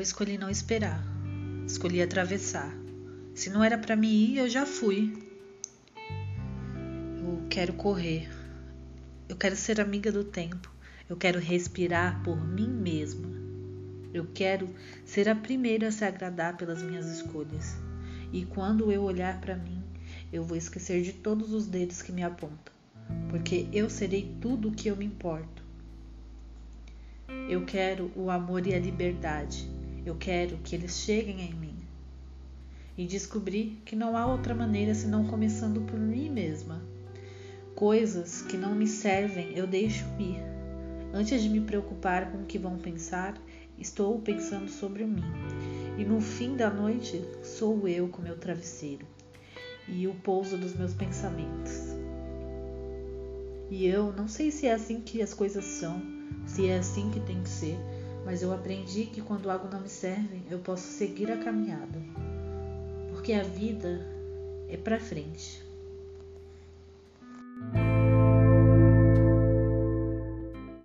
escolhi não esperar. Escolhi atravessar. Se não era para mim ir, eu já fui. Eu quero correr. Eu quero ser amiga do tempo. Eu quero respirar por mim mesma. Eu quero ser a primeira a se agradar pelas minhas escolhas. E quando eu olhar para mim, eu vou esquecer de todos os dedos que me apontam, porque eu serei tudo o que eu me importo. Eu quero o amor e a liberdade. Eu quero que eles cheguem em mim. E descobri que não há outra maneira senão começando por mim mesma. Coisas que não me servem eu deixo ir. Antes de me preocupar com o que vão pensar, estou pensando sobre mim. E no fim da noite sou eu com meu travesseiro e o pouso dos meus pensamentos. E eu não sei se é assim que as coisas são, se é assim que tem que ser, mas eu aprendi que quando algo não me serve, eu posso seguir a caminhada. Porque a vida é para frente.